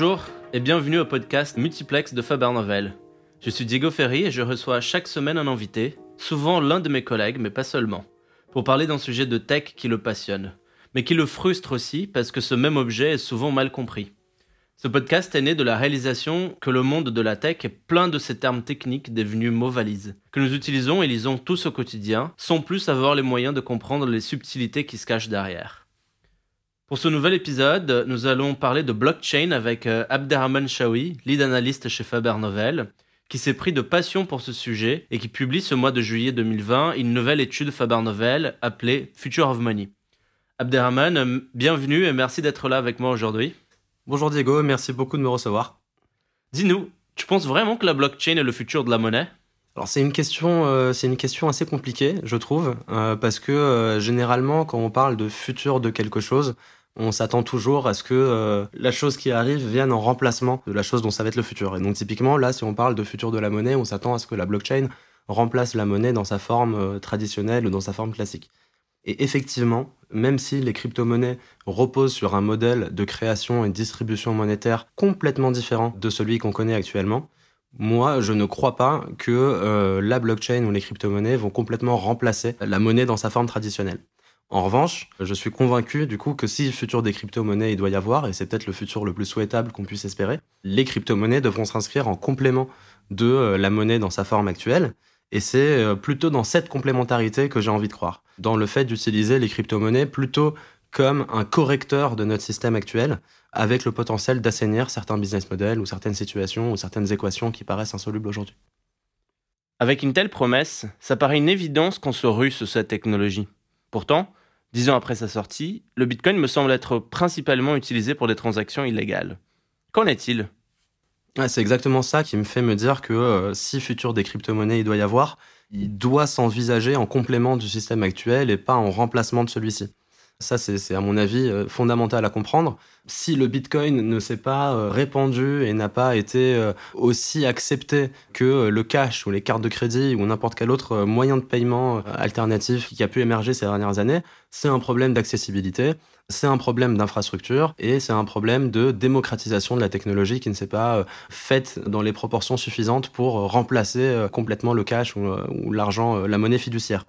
Bonjour et bienvenue au podcast Multiplex de Faber Novel. Je suis Diego Ferry et je reçois chaque semaine un invité, souvent l'un de mes collègues, mais pas seulement, pour parler d'un sujet de tech qui le passionne, mais qui le frustre aussi parce que ce même objet est souvent mal compris. Ce podcast est né de la réalisation que le monde de la tech est plein de ces termes techniques devenus mots valises, que nous utilisons et lisons tous au quotidien, sans plus avoir les moyens de comprendre les subtilités qui se cachent derrière. Pour ce nouvel épisode, nous allons parler de blockchain avec euh, Abderrahman Shawi, lead analyste chez Faber Novel, qui s'est pris de passion pour ce sujet et qui publie ce mois de juillet 2020 une nouvelle étude Faber Novel appelée Future of Money. Abderrahman, euh, bienvenue et merci d'être là avec moi aujourd'hui. Bonjour Diego, merci beaucoup de me recevoir. Dis-nous, tu penses vraiment que la blockchain est le futur de la monnaie? Alors c'est une question, euh, c'est une question assez compliquée, je trouve, euh, parce que généralement quand on parle de futur de quelque chose, on s'attend toujours à ce que euh, la chose qui arrive vienne en remplacement de la chose dont ça va être le futur. Et donc typiquement, là, si on parle de futur de la monnaie, on s'attend à ce que la blockchain remplace la monnaie dans sa forme euh, traditionnelle ou dans sa forme classique. Et effectivement, même si les crypto-monnaies reposent sur un modèle de création et distribution monétaire complètement différent de celui qu'on connaît actuellement, moi, je ne crois pas que euh, la blockchain ou les crypto-monnaies vont complètement remplacer la monnaie dans sa forme traditionnelle. En revanche, je suis convaincu du coup que si le futur des crypto-monnaies il doit y avoir, et c'est peut-être le futur le plus souhaitable qu'on puisse espérer, les crypto-monnaies devront s'inscrire en complément de euh, la monnaie dans sa forme actuelle. Et c'est euh, plutôt dans cette complémentarité que j'ai envie de croire. Dans le fait d'utiliser les crypto-monnaies plutôt comme un correcteur de notre système actuel, avec le potentiel d'assainir certains business models ou certaines situations ou certaines équations qui paraissent insolubles aujourd'hui. Avec une telle promesse, ça paraît une évidence qu'on se rue sur cette technologie. Pourtant, Dix ans après sa sortie, le Bitcoin me semble être principalement utilisé pour des transactions illégales. Qu'en est-il? C'est exactement ça qui me fait me dire que euh, si futur des crypto-monnaies il doit y avoir, il doit s'envisager en complément du système actuel et pas en remplacement de celui-ci. Ça, c'est à mon avis euh, fondamental à comprendre. Si le Bitcoin ne s'est pas euh, répandu et n'a pas été euh, aussi accepté que le cash ou les cartes de crédit ou n'importe quel autre moyen de paiement alternatif qui a pu émerger ces dernières années, c'est un problème d'accessibilité, c'est un problème d'infrastructure et c'est un problème de démocratisation de la technologie qui ne s'est pas faite dans les proportions suffisantes pour remplacer complètement le cash ou l'argent, la monnaie fiduciaire.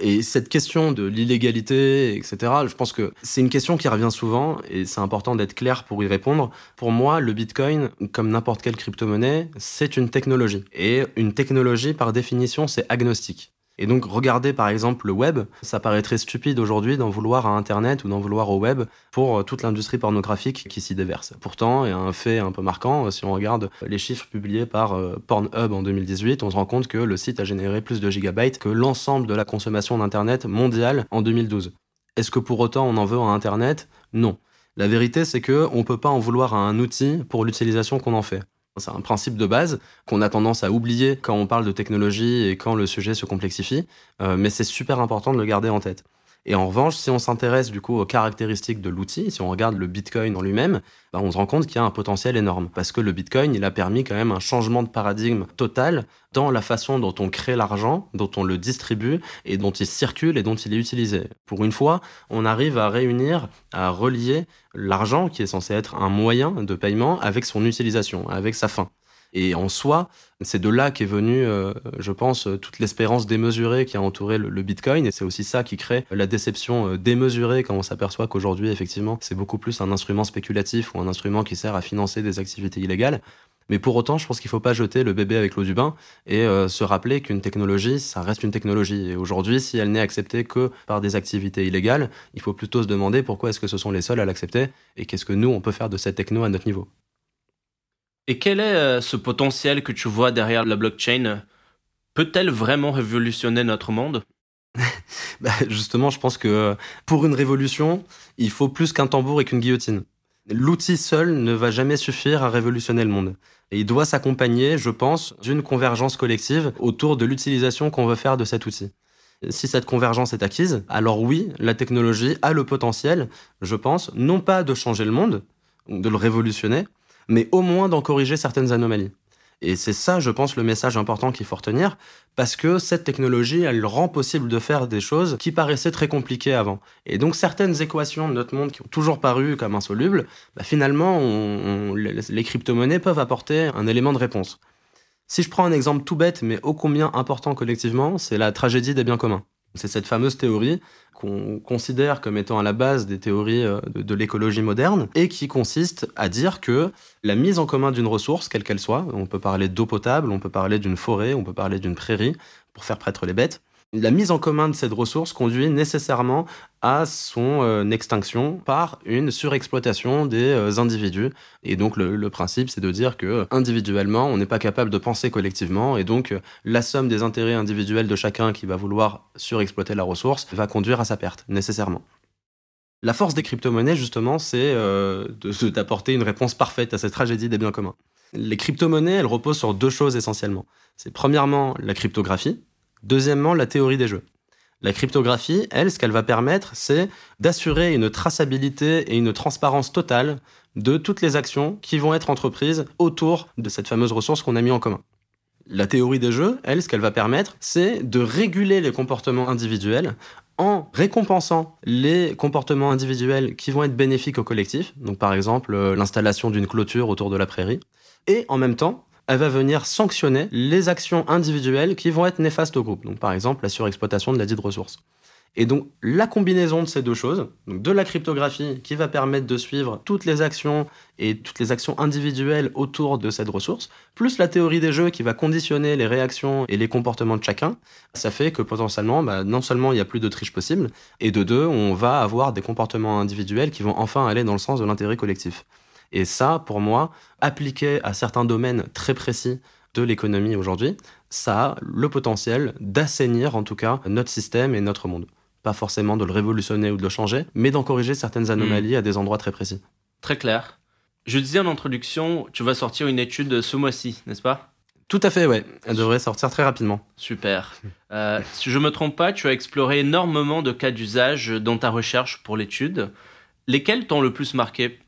Et cette question de l'illégalité, etc., je pense que c'est une question qui revient souvent et c'est important d'être clair pour y répondre. Pour moi, le Bitcoin, comme n'importe quelle crypto-monnaie, c'est une technologie. Et une technologie, par définition, c'est agnostique. Et donc, regarder par exemple le web, ça paraît très stupide aujourd'hui d'en vouloir à Internet ou d'en vouloir au web pour euh, toute l'industrie pornographique qui s'y déverse. Pourtant, il y a un fait un peu marquant, euh, si on regarde les chiffres publiés par euh, Pornhub en 2018, on se rend compte que le site a généré plus de gigabytes que l'ensemble de la consommation d'Internet mondiale en 2012. Est-ce que pour autant on en veut à Internet? Non. La vérité, c'est que on peut pas en vouloir à un outil pour l'utilisation qu'on en fait. C'est un principe de base qu'on a tendance à oublier quand on parle de technologie et quand le sujet se complexifie, euh, mais c'est super important de le garder en tête. Et en revanche, si on s'intéresse du coup aux caractéristiques de l'outil, si on regarde le Bitcoin en lui-même, bah, on se rend compte qu'il y a un potentiel énorme. Parce que le Bitcoin, il a permis quand même un changement de paradigme total dans la façon dont on crée l'argent, dont on le distribue et dont il circule et dont il est utilisé. Pour une fois, on arrive à réunir, à relier l'argent, qui est censé être un moyen de paiement, avec son utilisation, avec sa fin. Et en soi, c'est de là qu'est venue, euh, je pense, toute l'espérance démesurée qui a entouré le, Bitcoin. Et c'est aussi ça qui crée la déception euh, démesurée quand on s'aperçoit qu'aujourd'hui, effectivement, c'est beaucoup plus un instrument spéculatif ou un instrument qui sert à financer des activités illégales. Mais pour autant, je pense qu'il ne faut pas jeter le bébé avec l'eau du bain et euh, se rappeler qu'une technologie, ça reste une technologie. Et aujourd'hui, si elle n'est acceptée que par des activités illégales, il faut plutôt se demander pourquoi est-ce que ce sont les seuls à l'accepter et qu'est-ce que nous, on peut faire de cette techno à notre niveau. Et quel est euh, ce potentiel que tu vois derrière la blockchain? Peut-elle vraiment révolutionner notre monde? Bah, Justement, je pense que pour une révolution, il faut plus qu'un tambour et qu'une guillotine. L'outil seul ne va jamais suffire à révolutionner le monde. Il doit s'accompagner, je pense, d'une convergence collective autour de l'utilisation qu'on veut faire de cet outil. Si cette convergence est acquise, alors oui, la technologie a le potentiel, je pense, non pas de changer le monde, de le révolutionner, mais au moins d'en corriger certaines anomalies. Et c'est ça, je pense, le message important qu'il faut retenir, parce que cette technologie, elle rend possible de faire des choses qui paraissaient très compliquées avant. Et donc certaines équations de notre monde qui ont toujours paru comme insolubles, bah, finalement, les crypto-monnaies peuvent apporter un élément de réponse. Si je prends un exemple tout bête, mais ô combien important collectivement, c'est la tragédie des biens communs. C'est cette fameuse théorie qu'on considère comme étant à la base des théories euh, de, l'écologie moderne et qui consiste à dire que la mise en commun d'une ressource, quelle qu'elle soit, on peut parler d'eau potable, on peut parler d'une forêt, on peut parler d'une prairie, pour faire prêtre les bêtes, la mise en commun de cette ressource conduit nécessairement à son euh, extinction par une surexploitation des euh, individus. Et donc le, principe, c'est de dire que individuellement, on n'est pas capable de penser collectivement, et donc la somme des intérêts individuels de chacun qui va vouloir surexploiter la ressource va conduire à sa perte, nécessairement. La force des crypto-monnaies, justement, c'est euh, d'apporter une réponse parfaite à cette tragédie des biens communs. Les crypto-monnaies, elles reposent sur deux choses essentiellement. C'est premièrement la cryptographie, Deuxièmement, la théorie des jeux. La cryptographie, elle, ce qu'elle va permettre, c'est d'assurer une traçabilité et une transparence totale de toutes les actions qui vont être entreprises autour de cette fameuse ressource qu'on a mis en commun. La théorie des jeux, elle, ce qu'elle va permettre, c'est de réguler les comportements individuels en récompensant les comportements individuels qui vont être bénéfiques au collectif, donc par exemple euh, l'installation d'une clôture autour de la prairie, et en même temps elle va venir sanctionner les actions individuelles qui vont être néfastes au groupe. Donc, par exemple, la surexploitation de la dite ressource. Et donc, la combinaison de ces deux choses, donc de la cryptographie qui va permettre de suivre toutes les actions et toutes les actions individuelles autour de cette ressource, plus la théorie des jeux qui va conditionner les réactions et les comportements de chacun, ça fait que potentiellement, bah, non seulement il n'y a plus de triche possible, et de deux, on va avoir des comportements individuels qui vont enfin aller dans le sens de l'intérêt collectif. Et ça, pour moi, appliqué à certains domaines très précis de l'économie aujourd'hui, ça a le potentiel d'assainir en tout cas notre système et notre monde. Pas forcément de le révolutionner ou de le changer, mais d'en corriger certaines anomalies hmm. à des endroits très précis. Très clair. Je disais en introduction, tu vas sortir une étude ce mois-ci, n'est-ce pas? Tout à fait, ouais. Elle devrait sortir très rapidement. Super. Euh, si je me trompe pas, tu as exploré énormément de cas d'usage dans ta recherche pour l'étude. Lesquels t'ont le plus marqué?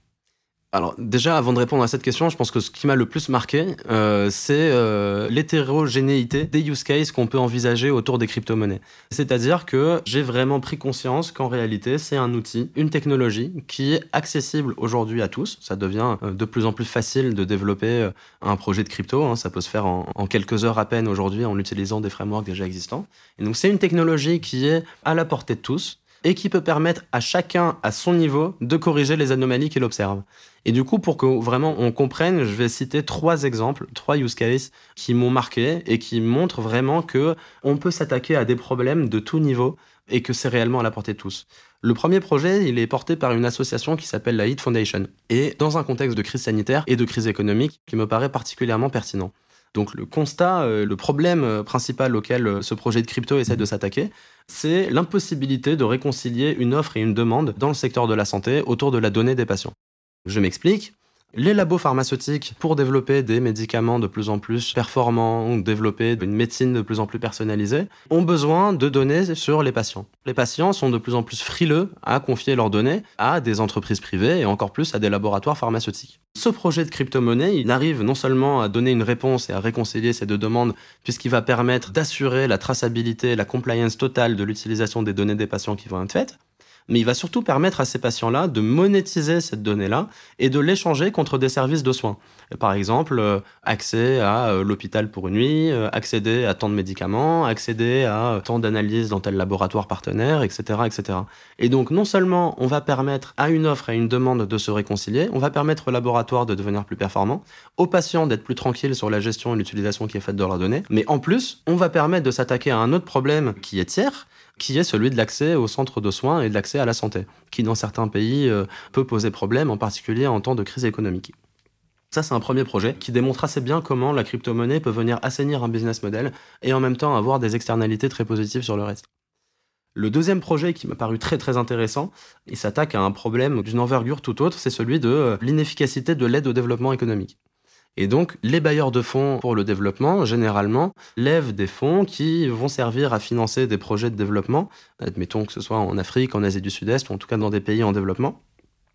Alors déjà, avant de répondre à cette question, je pense que ce qui m'a le plus marqué, euh, c'est euh, l'hétérogénéité des use cases qu'on peut envisager autour des crypto-monnaies. C'est-à-dire que j'ai vraiment pris conscience qu'en réalité, c'est un outil, une technologie qui est accessible aujourd'hui à tous. Ça devient euh, de plus en plus facile de développer un projet de crypto. Hein. Ça peut se faire en, en quelques heures à peine aujourd'hui en utilisant des frameworks déjà existants. Et donc c'est une technologie qui est à la portée de tous et qui peut permettre à chacun, à son niveau, de corriger les anomalies qu'il observe. Et du coup, pour que vraiment on comprenne, je vais citer trois exemples, trois use cases qui m'ont marqué et qui montrent vraiment que on peut s'attaquer à des problèmes de tout niveau et que c'est réellement à la portée de tous. Le premier projet, il est porté par une association qui s'appelle la HIT Foundation et dans un contexte de crise sanitaire et de crise économique qui me paraît particulièrement pertinent. Donc le constat, euh, le problème euh, principal auquel euh, ce projet de crypto essaie de s'attaquer, c'est l'impossibilité de réconcilier une offre et une demande dans le secteur de la santé autour de la donnée des patients. Je m'explique. Les labos pharmaceutiques, pour développer des médicaments de plus en plus performants ou développer une médecine de plus en plus personnalisée, ont besoin de données sur les patients. Les patients sont de plus en plus frileux à confier leurs données à des entreprises privées et encore plus à des laboratoires pharmaceutiques. Ce projet de crypto-monnaie, il arrive non seulement à donner une réponse et à réconcilier ces deux demandes, puisqu'il va permettre d'assurer la traçabilité et la compliance totale de l'utilisation des données des patients qui vont être faites, mais il va surtout permettre à ces patients-là de monétiser cette donnée-là et de l'échanger contre des services de soins. Par exemple, euh, accès à euh, l'hôpital pour une nuit, euh, accéder à tant de médicaments, accéder à tant d'analyses dans tel laboratoire partenaire, etc., etc. Et donc, non seulement on va permettre à une offre et à une demande de se réconcilier, on va permettre au laboratoire de devenir plus performant, aux patients d'être plus tranquilles sur la gestion et l'utilisation qui est faite de leurs données, mais en plus, on va permettre de s'attaquer à un autre problème qui est tiers, qui est celui de l'accès aux centres de soins et de l'accès à la santé, qui dans certains pays euh, peut poser problème, en particulier en temps de crise économique. Ça, c'est un premier projet qui démontre assez bien comment la crypto-monnaie peut venir assainir un business model et en même temps avoir des externalités très positives sur le reste. Le deuxième projet qui m'a paru très très intéressant, il s'attaque à un problème d'une envergure tout autre, c'est celui de euh, l'inefficacité de l'aide au développement économique. Et donc, les bailleurs de fonds pour le développement, généralement, lèvent des fonds qui vont servir à financer des projets de développement, admettons que ce soit en Afrique, en Asie du Sud-Est, ou en tout cas dans des pays en développement,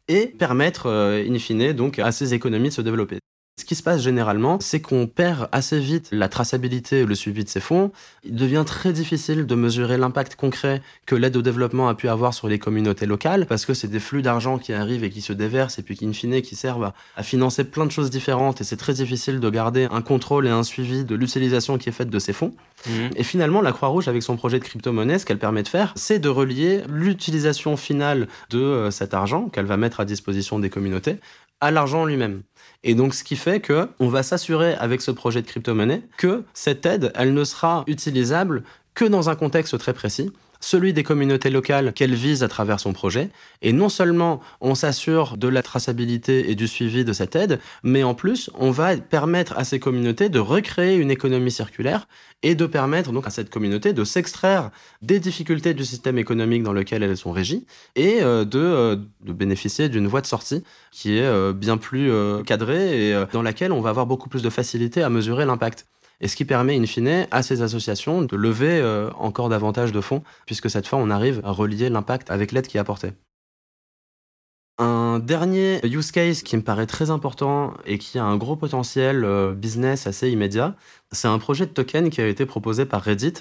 et permettre, euh, in fine, donc, à ces économies de se développer. Ce qui se passe généralement, c'est qu'on perd assez vite la traçabilité et le suivi de ces fonds. Il devient très difficile de mesurer l'impact concret que l'aide au développement a pu avoir sur les communautés locales, parce que c'est des flux d'argent qui arrivent et qui se déversent, et puis qui, in fine, qui servent à, financer plein de choses différentes, et c'est très difficile de garder un contrôle et un suivi de l'utilisation qui est faite de ces fonds. Mmh. Et finalement, la Croix-Rouge, avec son projet de crypto-monnaie, ce qu'elle permet de faire, c'est de relier l'utilisation finale de euh, cet argent qu'elle va mettre à disposition des communautés à l'argent lui-même. Et donc, ce qui fait que on va s'assurer avec ce projet de crypto-monnaie que cette aide, elle ne sera utilisable que dans un contexte très précis celui des communautés locales qu'elle vise à travers son projet. Et non seulement on s'assure de la traçabilité et du suivi de cette aide, mais en plus on va permettre à ces communautés de recréer une économie circulaire et de permettre donc à cette communauté de s'extraire des difficultés du système économique dans lequel elles sont régies et euh, de, euh, de bénéficier d'une voie de sortie qui est euh, bien plus cadrée et dans laquelle on va avoir beaucoup plus de facilité à mesurer l'impact et ce qui permet in fine à ces associations de lever euh, encore davantage de fonds, puisque cette fois on arrive à relier l'impact avec l'aide qui est apportée. Un dernier use case qui me paraît très important et qui a un gros potentiel euh, business assez immédiat, c'est un projet de token qui a été proposé par Reddit.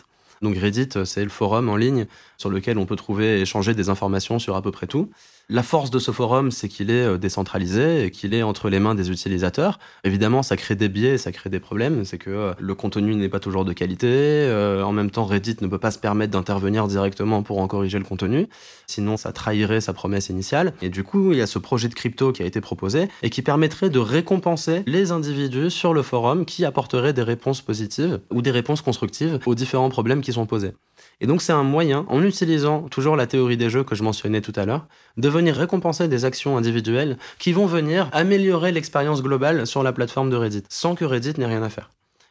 Donc Reddit, c'est le forum en ligne sur lequel on peut trouver et échanger des informations sur à peu près tout. La force de ce forum, c'est qu'il est euh, décentralisé et qu'il est entre les mains des utilisateurs. Évidemment, ça crée des biais, ça crée des problèmes. C'est que euh, le contenu n'est pas toujours de qualité. Euh, en même temps, Reddit ne peut pas se permettre d'intervenir directement pour en corriger le contenu. Sinon, ça trahirait sa promesse initiale. Et du coup, il y a ce projet de crypto qui a été proposé et qui permettrait de récompenser les individus sur le forum qui apporteraient des réponses positives ou des réponses constructives aux différents problèmes qui sont posés. Et donc c'est un moyen, en utilisant toujours la théorie des jeux que je mentionnais tout à l'heure, de venir récompenser des actions individuelles qui vont venir améliorer l'expérience globale sur la plateforme de Reddit, sans que Reddit n'ait rien à faire.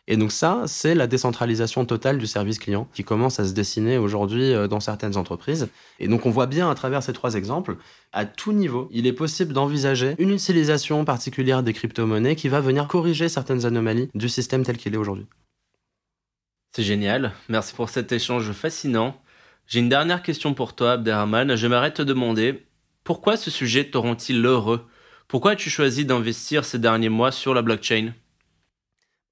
Et donc ça, c'est la décentralisation totale du service client qui commence à se dessiner aujourd'hui euh, dans certaines entreprises. Et donc on voit bien à travers ces trois exemples, à tout niveau, il est possible d'envisager une utilisation particulière des crypto-monnaies qui va venir corriger certaines anomalies du système tel qu'il est aujourd'hui. C'est génial. Merci pour cet échange fascinant. J'ai une dernière question pour toi, Abderrahman. J'aimerais te demander pourquoi ce sujet te rend-il heureux? Pourquoi as-tu choisi d'investir ces derniers mois sur la blockchain?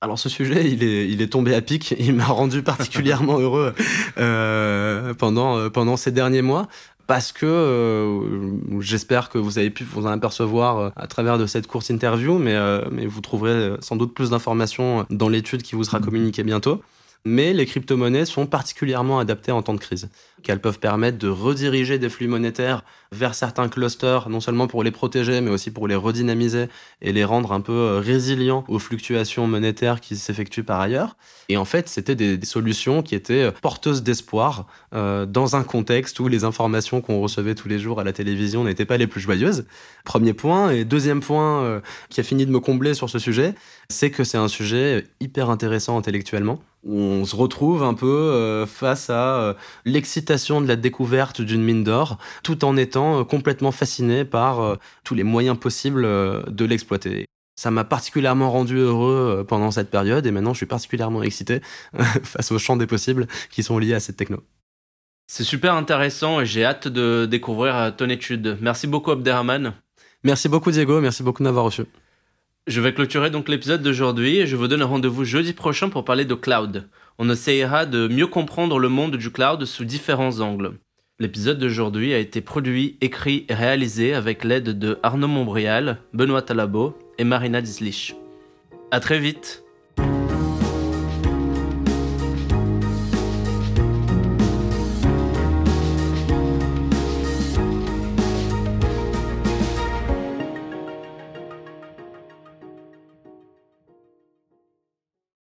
Alors ce sujet, il est, il est tombé à pic. Il m'a rendu particulièrement heureux euh, pendant, euh, pendant ces derniers mois parce que euh, j'espère que vous avez pu vous en apercevoir à travers de cette courte interview, mais, mais vous trouverez sans doute plus d'informations dans l'étude qui vous sera communiquée bientôt mais les crypto-monnaies sont particulièrement adaptées en temps de crise, qu'elles peuvent permettre de rediriger des flux monétaires vers certains clusters, non seulement pour les protéger, mais aussi pour les redynamiser et les rendre un peu euh, résilients aux fluctuations monétaires qui s'effectuent par ailleurs. Et en fait, c'était des, solutions qui étaient euh, porteuses d'espoir euh, dans un contexte où les informations qu'on recevait tous les jours à la télévision n'étaient pas les plus joyeuses. Premier point. Et deuxième point qui a fini de me combler sur ce sujet, c'est que c'est un sujet hyper intéressant intellectuellement on se retrouve un peu face à euh, l'excitation de la découverte d'une mine d'or, tout en étant euh, complètement fasciné par tous les moyens possibles de l'exploiter. Ça m'a particulièrement rendu heureux pendant cette période et maintenant je suis particulièrement excité face aux champs des possibles qui sont liés à cette techno. C'est super intéressant et j'ai hâte de découvrir ton étude. Merci beaucoup Abderrahman. Merci beaucoup Diego, merci beaucoup de m'avoir reçu. Je vais clôturer donc l'épisode d'aujourd'hui et je vous donne rendez-vous jeudi prochain pour parler de cloud. On essayera de mieux comprendre le monde du cloud sous différents angles. L'épisode d'aujourd'hui a été produit, écrit et réalisé avec l'aide de Arnaud Montbrial, Benoît Talabo et Marina Dislich. À très vite